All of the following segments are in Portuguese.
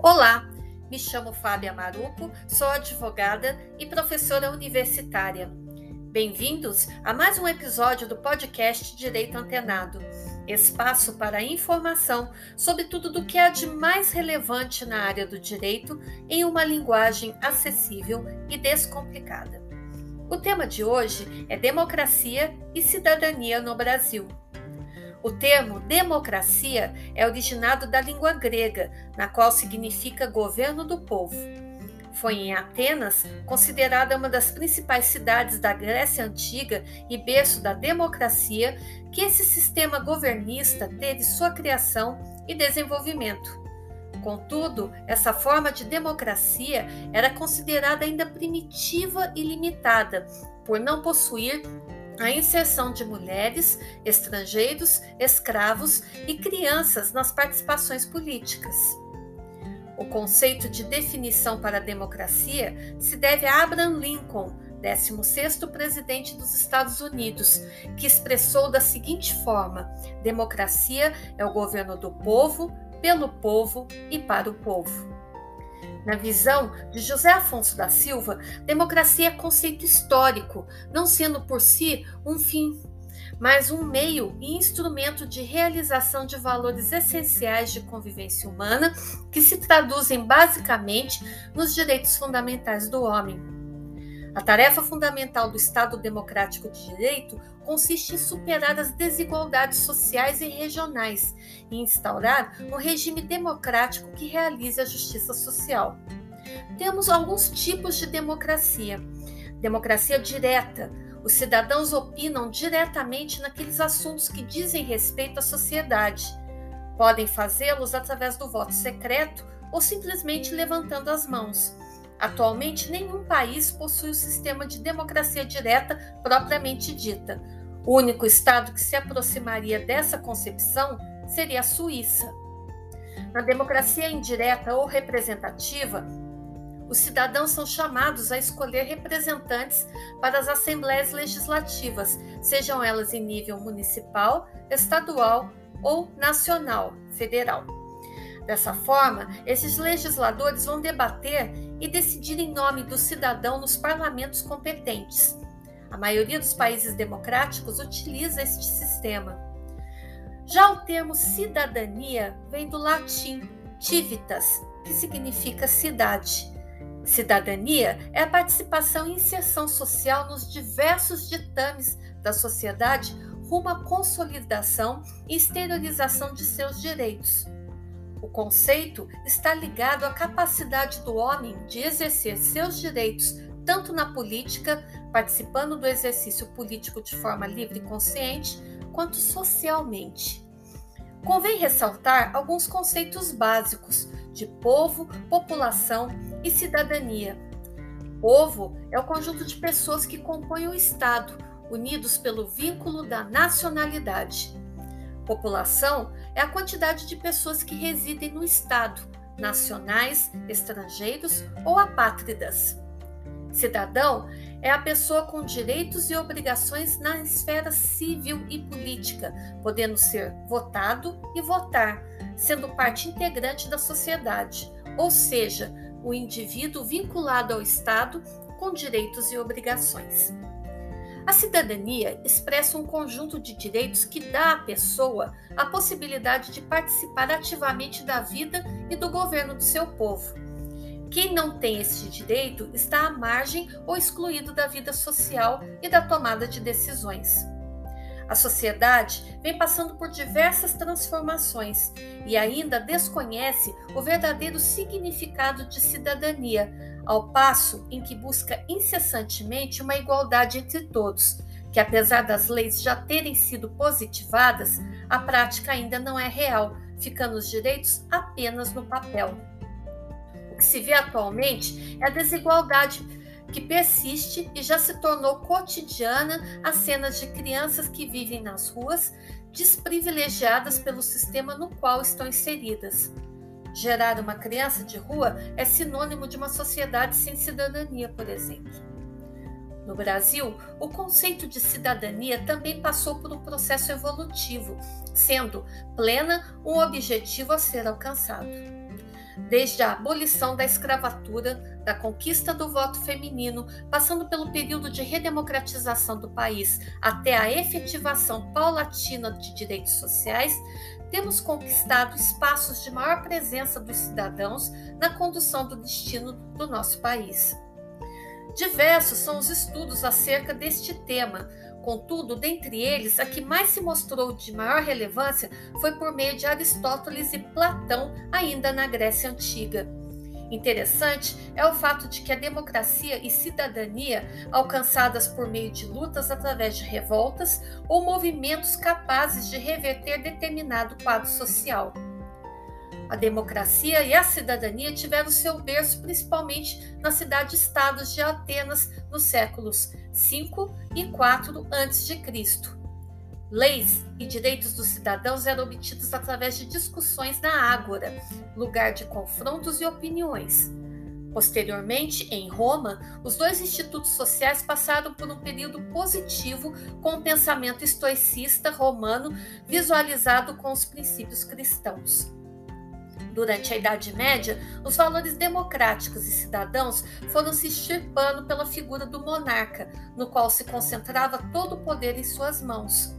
Olá, me chamo Fábia Maruco, sou advogada e professora universitária. Bem-vindos a mais um episódio do podcast Direito Antenado, espaço para informação sobre tudo do que há de mais relevante na área do direito em uma linguagem acessível e descomplicada. O tema de hoje é democracia e cidadania no Brasil. O termo democracia é originado da língua grega, na qual significa governo do povo. Foi em Atenas, considerada uma das principais cidades da Grécia Antiga e berço da democracia, que esse sistema governista teve sua criação e desenvolvimento. Contudo, essa forma de democracia era considerada ainda primitiva e limitada, por não possuir a inserção de mulheres, estrangeiros, escravos e crianças nas participações políticas. O conceito de definição para a democracia se deve a Abraham Lincoln, 16º presidente dos Estados Unidos, que expressou da seguinte forma: democracia é o governo do povo, pelo povo e para o povo. Na visão de José Afonso da Silva, democracia é conceito histórico, não sendo por si um fim, mas um meio e instrumento de realização de valores essenciais de convivência humana que se traduzem basicamente nos direitos fundamentais do homem. A tarefa fundamental do Estado Democrático de Direito consiste em superar as desigualdades sociais e regionais e instaurar um regime democrático que realize a justiça social. Temos alguns tipos de democracia. Democracia direta. Os cidadãos opinam diretamente naqueles assuntos que dizem respeito à sociedade. Podem fazê-los através do voto secreto ou simplesmente levantando as mãos. Atualmente, nenhum país possui o um sistema de democracia direta propriamente dita. O único estado que se aproximaria dessa concepção seria a Suíça. Na democracia indireta ou representativa, os cidadãos são chamados a escolher representantes para as assembleias legislativas, sejam elas em nível municipal, estadual ou nacional, federal. Dessa forma, esses legisladores vão debater e decidir em nome do cidadão nos parlamentos competentes. A maioria dos países democráticos utiliza este sistema. Já o termo cidadania vem do latim civitas, que significa cidade. Cidadania é a participação e inserção social nos diversos ditames da sociedade rumo à consolidação e exteriorização de seus direitos. O conceito está ligado à capacidade do homem de exercer seus direitos tanto na política, participando do exercício político de forma livre e consciente, quanto socialmente. Convém ressaltar alguns conceitos básicos de povo, população e cidadania. Povo é o conjunto de pessoas que compõem o Estado, unidos pelo vínculo da nacionalidade. População é a quantidade de pessoas que residem no Estado, nacionais, estrangeiros ou apátridas. Cidadão é a pessoa com direitos e obrigações na esfera civil e política, podendo ser votado e votar, sendo parte integrante da sociedade, ou seja, o indivíduo vinculado ao Estado com direitos e obrigações. A cidadania expressa um conjunto de direitos que dá à pessoa a possibilidade de participar ativamente da vida e do governo do seu povo. Quem não tem este direito está à margem ou excluído da vida social e da tomada de decisões. A sociedade vem passando por diversas transformações e ainda desconhece o verdadeiro significado de cidadania, ao passo em que busca incessantemente uma igualdade entre todos, que apesar das leis já terem sido positivadas, a prática ainda não é real, ficando os direitos apenas no papel. O que se vê atualmente é a desigualdade que persiste e já se tornou cotidiana as cenas de crianças que vivem nas ruas, desprivilegiadas pelo sistema no qual estão inseridas. Gerar uma criança de rua é sinônimo de uma sociedade sem cidadania, por exemplo. No Brasil, o conceito de cidadania também passou por um processo evolutivo, sendo plena um objetivo a ser alcançado. desde a abolição da escravatura, da conquista do voto feminino, passando pelo período de redemocratização do país até a efetivação paulatina de direitos sociais, temos conquistado espaços de maior presença dos cidadãos na condução do destino do nosso país. Diversos são os estudos acerca deste tema, contudo, dentre eles, a que mais se mostrou de maior relevância foi por meio de Aristóteles e Platão, ainda na Grécia Antiga. Interessante é o fato de que a democracia e cidadania, alcançadas por meio de lutas através de revoltas ou movimentos capazes de reverter determinado quadro social. A democracia e a cidadania tiveram seu berço principalmente nas cidades-estados de Atenas nos séculos 5 e 4 a.C. Leis e direitos dos cidadãos eram obtidos através de discussões na Ágora, lugar de confrontos e opiniões. Posteriormente, em Roma, os dois institutos sociais passaram por um período positivo com o pensamento estoicista romano visualizado com os princípios cristãos. Durante a Idade Média, os valores democráticos e cidadãos foram se extirpando pela figura do monarca, no qual se concentrava todo o poder em suas mãos.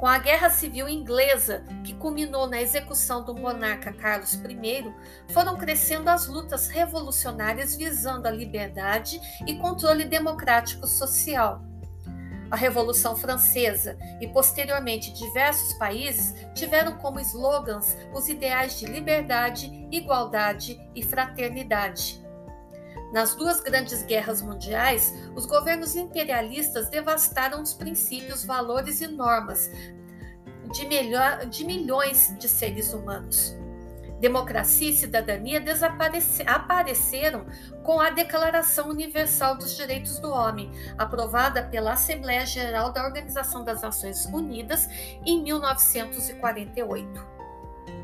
Com a Guerra Civil Inglesa, que culminou na execução do monarca Carlos I, foram crescendo as lutas revolucionárias visando a liberdade e controle democrático social. A Revolução Francesa e, posteriormente, diversos países tiveram como slogans os ideais de liberdade, igualdade e fraternidade. Nas duas grandes guerras mundiais, os governos imperialistas devastaram os princípios, valores e normas de, melhor, de milhões de seres humanos. Democracia e cidadania apareceram com a Declaração Universal dos Direitos do Homem, aprovada pela Assembleia Geral da Organização das Nações Unidas em 1948.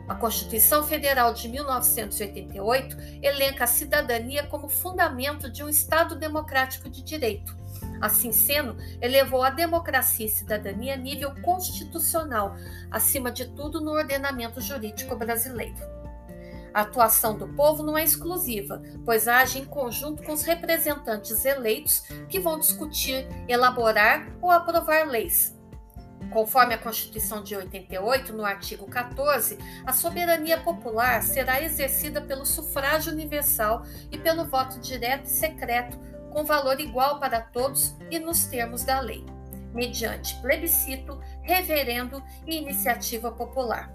A Constituição Federal de 1988 elenca a cidadania como fundamento de um Estado democrático de direito. Assim sendo, elevou a democracia e cidadania a nível constitucional, acima de tudo no ordenamento jurídico brasileiro. A atuação do povo não é exclusiva, pois age em conjunto com os representantes eleitos que vão discutir, elaborar ou aprovar leis, Conforme a Constituição de 88, no artigo 14, a soberania popular será exercida pelo sufrágio universal e pelo voto direto e secreto, com valor igual para todos e nos termos da lei, mediante plebiscito, reverendo e iniciativa popular.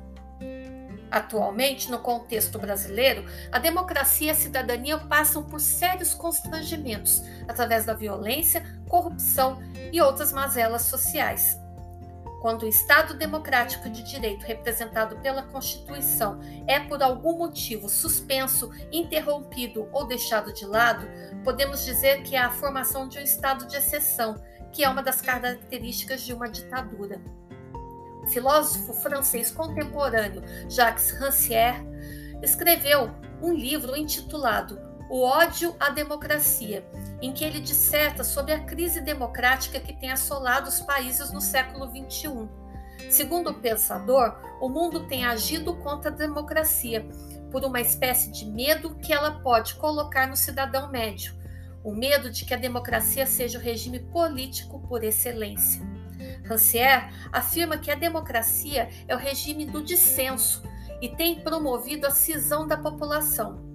Atualmente, no contexto brasileiro, a democracia e a cidadania passam por sérios constrangimentos através da violência, corrupção e outras mazelas sociais quando o Estado democrático de direito representado pela Constituição é por algum motivo suspenso, interrompido ou deixado de lado, podemos dizer que é a formação de um estado de exceção, que é uma das características de uma ditadura. O filósofo francês contemporâneo Jacques Rancière escreveu um livro intitulado O ódio à democracia, em que ele disserta sobre a crise democrática que tem assolado os países no século XXI. Segundo o pensador, o mundo tem agido contra a democracia por uma espécie de medo que ela pode colocar no cidadão médio, o medo de que a democracia seja o regime político por excelência. Rancière afirma que a democracia é o regime do dissenso e tem promovido a cisão da população.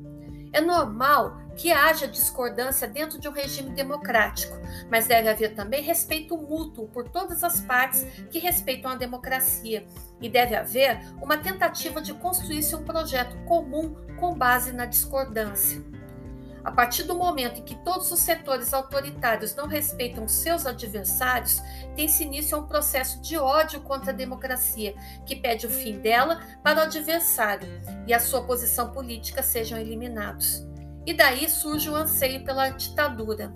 É normal que haja discordância dentro de um regime democrático, mas deve haver também respeito mútuo por todas as partes que respeitam a democracia e deve haver uma tentativa de construir-se um projeto comum com base na discordância. A partir do momento em que todos os setores autoritários não respeitam seus adversários, tem-se início a um processo de ódio contra a democracia, que pede o fim dela para o adversário e a sua posição política sejam eliminados. E daí surge o anseio pela ditadura.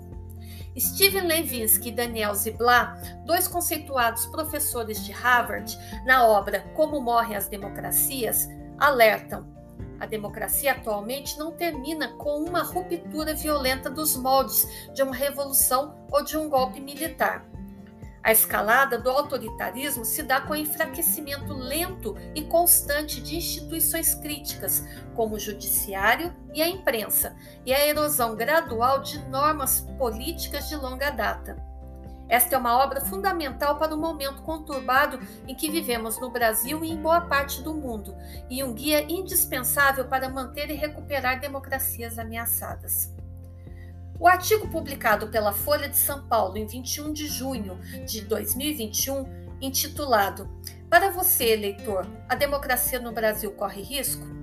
Steven Levinsky e Daniel Ziblatt, dois conceituados professores de Harvard, na obra Como Morrem as Democracias, alertam: a democracia atualmente não termina com uma ruptura violenta dos moldes de uma revolução ou de um golpe militar. A escalada do autoritarismo se dá com o enfraquecimento lento e constante de instituições críticas, como o judiciário e a imprensa, e a erosão gradual de normas políticas de longa data. Esta é uma obra fundamental para o momento conturbado em que vivemos no Brasil e em boa parte do mundo, e um guia indispensável para manter e recuperar democracias ameaçadas. O artigo publicado pela Folha de São Paulo em 21 de junho de 2021, intitulado Para você, eleitor, a democracia no Brasil corre risco?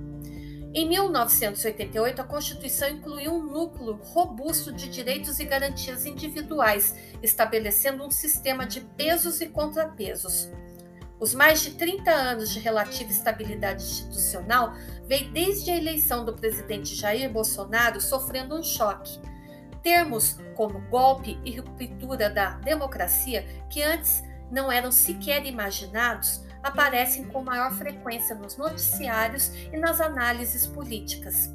Em 1988, a Constituição incluiu um núcleo robusto de direitos e garantias individuais, estabelecendo um sistema de pesos e contrapesos. Os mais de 30 anos de relativa estabilidade institucional vem desde a eleição do presidente Jair Bolsonaro sofrendo um choque Termos como golpe e ruptura da democracia, que antes não eram sequer imaginados, aparecem com maior frequência nos noticiários e nas análises políticas.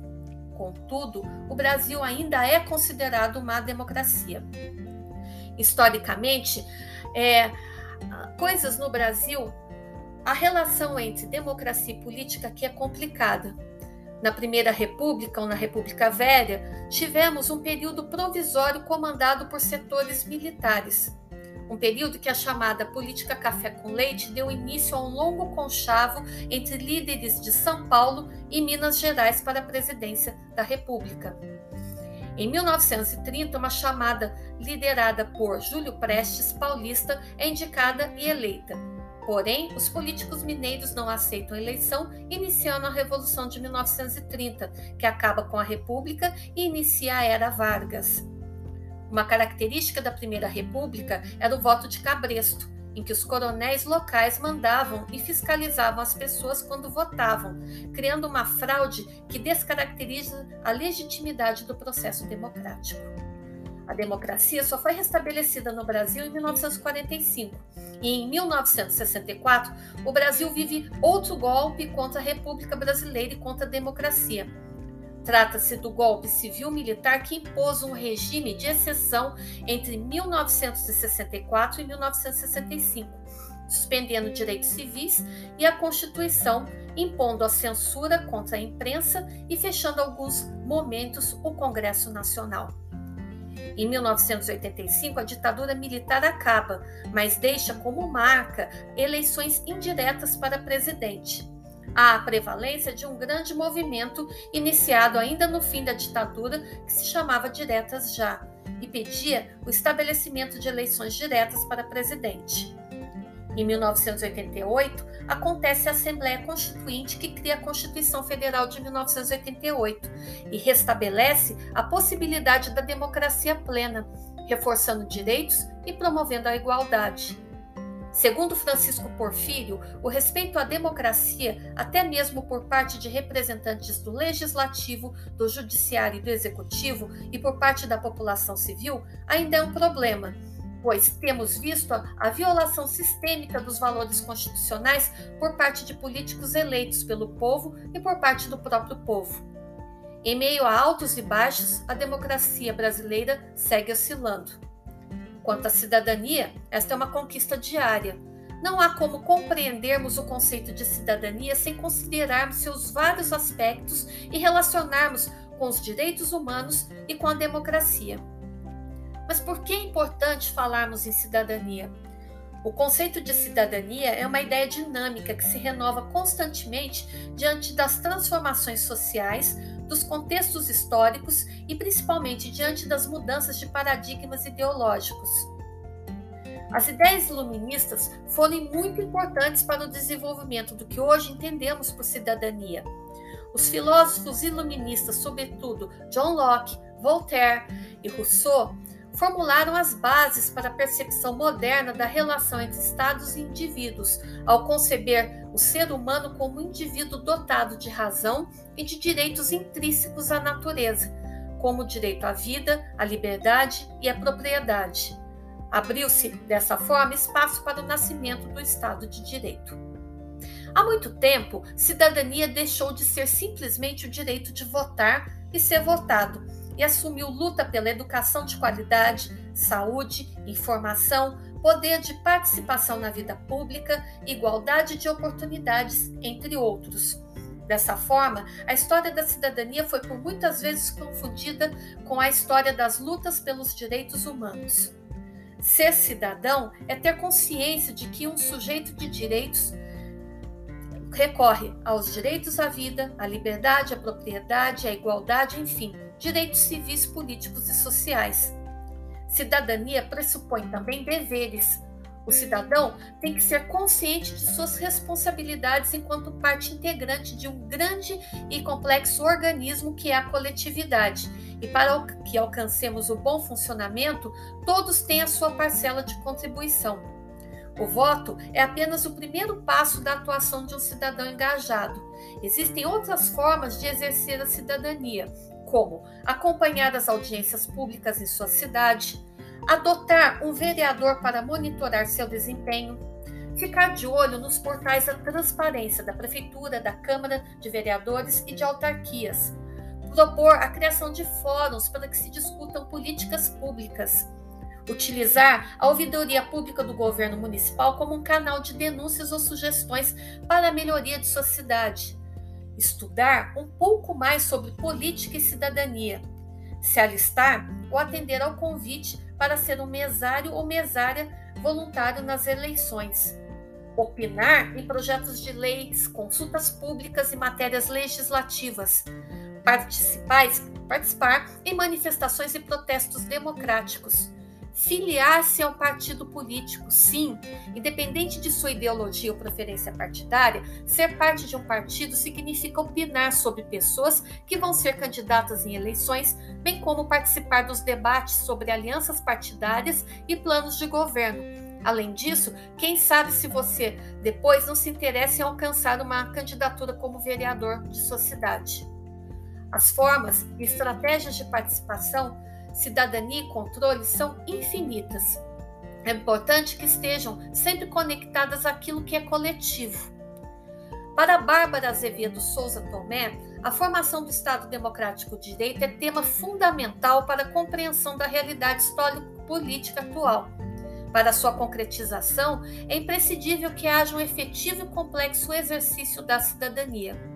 Contudo, o Brasil ainda é considerado uma democracia. Historicamente, é, coisas no Brasil, a relação entre democracia e política aqui é complicada na Primeira República ou na República Velha, tivemos um período provisório comandado por setores militares. Um período que a chamada política café com leite deu início a um longo conchavo entre líderes de São Paulo e Minas Gerais para a presidência da República. Em 1930, uma chamada liderada por Júlio Prestes Paulista é indicada e eleita. Porém, os políticos mineiros não aceitam a eleição, iniciando a Revolução de 1930, que acaba com a República e inicia a Era Vargas. Uma característica da Primeira República era o voto de cabresto, em que os coronéis locais mandavam e fiscalizavam as pessoas quando votavam, criando uma fraude que descaracteriza a legitimidade do processo democrático. A democracia só foi restabelecida no Brasil em 1945 e em 1964 o Brasil vive outro golpe contra a República Brasileira e contra a democracia. Trata-se do golpe civil-militar que impôs um regime de exceção entre 1964 e 1965, suspendendo direitos civis e a Constituição, impondo a censura contra a imprensa e fechando alguns momentos o Congresso Nacional. Em 1985, a ditadura militar acaba, mas deixa como marca eleições indiretas para presidente. Há a prevalência de um grande movimento iniciado ainda no fim da ditadura que se chamava Diretas Já e pedia o estabelecimento de eleições diretas para presidente. Em 1988, acontece a Assembleia Constituinte que cria a Constituição Federal de 1988 e restabelece a possibilidade da democracia plena, reforçando direitos e promovendo a igualdade. Segundo Francisco Porfírio, o respeito à democracia, até mesmo por parte de representantes do legislativo, do judiciário e do executivo e por parte da população civil, ainda é um problema pois temos visto a, violação sistêmica dos valores constitucionais por parte de políticos eleitos pelo povo e por parte do próprio povo. Em meio a altos e baixos, a democracia brasileira segue oscilando. Quanto à cidadania, esta é uma conquista diária. Não há como compreendermos o conceito de cidadania sem considerarmos seus vários aspectos e relacionarmos com os direitos humanos e com a democracia. Mas por que é importante falarmos em cidadania? O conceito de cidadania é uma ideia dinâmica que se renova constantemente diante das transformações sociais, dos contextos históricos e principalmente diante das mudanças de paradigmas ideológicos. As ideias iluministas foram muito importantes para o desenvolvimento do que hoje entendemos por cidadania. Os filósofos iluministas, sobretudo John Locke, Voltaire e Rousseau, formularam as bases para a percepção moderna da relação entre estados e indivíduos, ao conceber o ser humano como um indivíduo dotado de razão e de direitos intrínsecos à natureza, como o direito à vida, à liberdade e à propriedade. Abriu-se, dessa forma, espaço para o nascimento do Estado de Direito. Há muito tempo, cidadania deixou de ser simplesmente o direito de votar e ser votado e assumiu luta pela educação de qualidade, saúde, informação, poder de participação na vida pública, igualdade de oportunidades, entre outros. Dessa forma, a história da cidadania foi por muitas vezes confundida com a história das lutas pelos direitos humanos. Ser cidadão é ter consciência de que um sujeito de direitos recorre aos direitos à vida, à liberdade, à propriedade, à igualdade, enfim, direitos civis, políticos e sociais. Cidadania pressupõe também deveres. O cidadão tem que ser consciente de suas responsabilidades enquanto parte integrante de um grande e complexo organismo que é a coletividade. E para que alcancemos o bom funcionamento, todos têm a sua parcela de contribuição. O voto é apenas o primeiro passo da atuação de um cidadão engajado. Existem outras formas de exercer a cidadania, como acompanhar as audiências públicas em sua cidade, adotar um vereador para monitorar seu desempenho, ficar de olho nos portais da transparência da Prefeitura, da Câmara de Vereadores e de autarquias, propor a criação de fóruns para que se discutam políticas públicas utilizar a ouvidoria pública do governo municipal como um canal de denúncias ou sugestões para a melhoria de sua cidade, estudar um pouco mais sobre política e cidadania, se alistar ou atender ao convite para ser um mesário ou mesária voluntário nas eleições, opinar em projetos de leis, consultas públicas e matérias legislativas, participar, participar em manifestações e protestos democráticos Filiar-se ao partido político, sim, independente de sua ideologia ou preferência partidária, ser parte de um partido significa opinar sobre pessoas que vão ser candidatas em eleições, bem como participar dos debates sobre alianças partidárias e planos de governo. Além disso, quem sabe se você depois não se interessa em alcançar uma candidatura como vereador de sua cidade. As formas e estratégias de participação cidadania e controle são infinitas. É importante que estejam sempre conectadas àquilo que é coletivo. Para Bárbara Azevedo Souza Tomé, a formação do Estado Democrático de Direito é tema fundamental para a compreensão da realidade histórico-política atual. Para sua concretização, é imprescindível que haja um efetivo e complexo exercício da cidadania.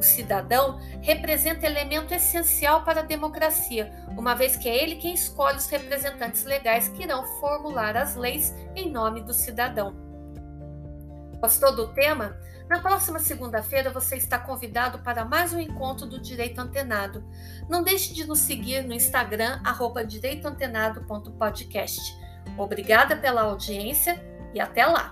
O cidadão representa elemento essencial para a democracia, uma vez que é ele quem escolhe os representantes legais que irão formular as leis em nome do cidadão. Gostou do tema? Na próxima segunda-feira você está convidado para mais um encontro do Direito Antenado. Não deixe de nos seguir no Instagram, direitoantenado.podcast. Obrigada pela audiência e até lá!